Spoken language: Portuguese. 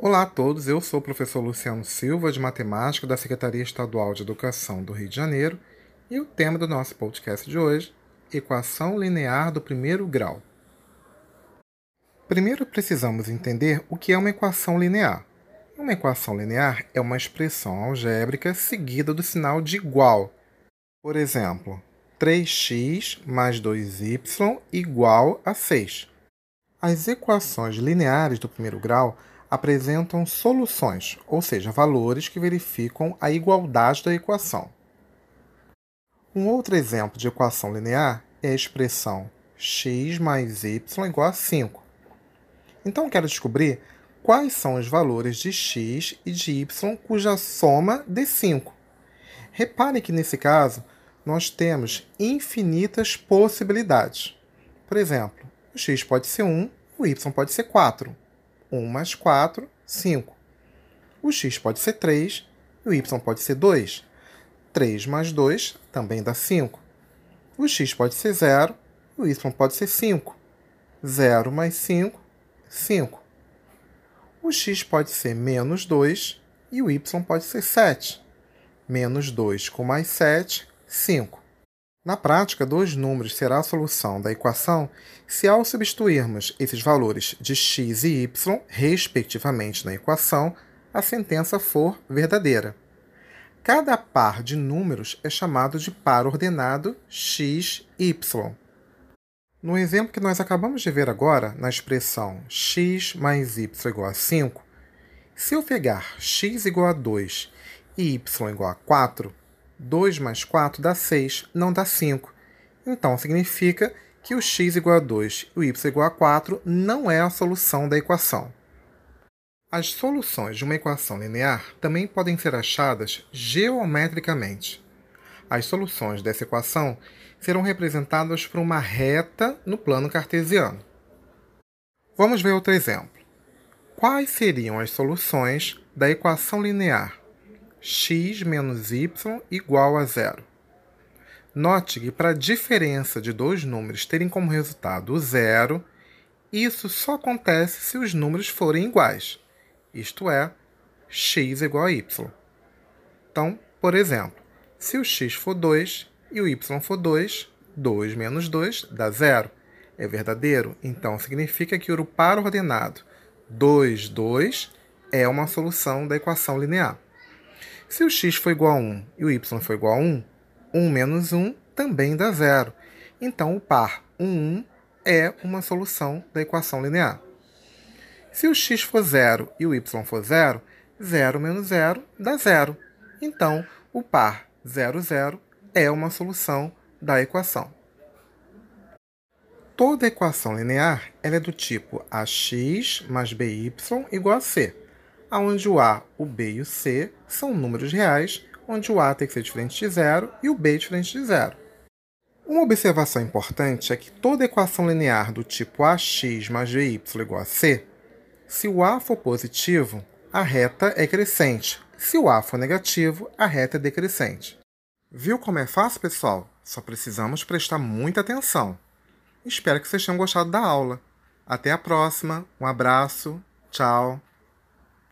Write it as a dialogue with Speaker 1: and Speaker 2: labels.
Speaker 1: Olá a todos, eu sou o professor Luciano Silva, de Matemática da Secretaria Estadual de Educação do Rio de Janeiro, e o tema do nosso podcast de hoje, Equação Linear do Primeiro Grau. Primeiro precisamos entender o que é uma equação linear. Uma equação linear é uma expressão algébrica seguida do sinal de igual. Por exemplo, 3x mais 2y igual a 6. As equações lineares do primeiro grau apresentam soluções, ou seja, valores que verificam a igualdade da equação. Um outro exemplo de equação linear é a expressão x mais y igual a 5. Então, quero descobrir quais são os valores de x e de y cuja soma dê 5. Repare que, nesse caso, nós temos infinitas possibilidades. Por exemplo, o x pode ser 1, o y pode ser 4. 1 mais 4, 5. O x pode ser 3 e o y pode ser 2. 3 mais 2 também dá 5. O x pode ser 0 e o y pode ser 5. 0 mais 5, 5. O x pode ser menos 2 e o y pode ser 7. Menos 2 com mais 7, 5. Na prática, dois números será a solução da equação se, ao substituirmos esses valores de x e y, respectivamente, na equação, a sentença for verdadeira. Cada par de números é chamado de par ordenado x, y. No exemplo que nós acabamos de ver agora, na expressão x mais y igual a 5, se eu pegar x igual a 2 e y igual a 4, 2 mais 4 dá 6, não dá 5. Então, significa que o x igual a 2 e o y igual a 4 não é a solução da equação. As soluções de uma equação linear também podem ser achadas geometricamente. As soluções dessa equação serão representadas por uma reta no plano cartesiano. Vamos ver outro exemplo. Quais seriam as soluções da equação linear x menos y igual a zero. Note que para a diferença de dois números terem como resultado o zero, isso só acontece se os números forem iguais, isto é, x igual a y. Então, por exemplo, se o x for 2 e o y for 2, 2 menos 2 dá zero. É verdadeiro? Então significa que o par ordenado 2, 2 é uma solução da equação linear. Se o x for igual a 1 e o y for igual a 1, 1 menos 1 também dá zero. Então, o par 1, 1 é uma solução da equação linear. Se o x for 0 e o y for 0, 0 menos 0 dá zero. Então, o par 0, 0 é uma solução da equação. Toda equação linear é do tipo ax mais by igual a c onde o A, o B e o C são números reais, onde o A tem que ser diferente de zero e o B diferente de zero. Uma observação importante é que toda equação linear do tipo ax mais by igual a c, se o A for positivo, a reta é crescente. Se o A for negativo, a reta é decrescente. Viu como é fácil, pessoal? Só precisamos prestar muita atenção. Espero que vocês tenham gostado da aula. Até a próxima. Um abraço. Tchau.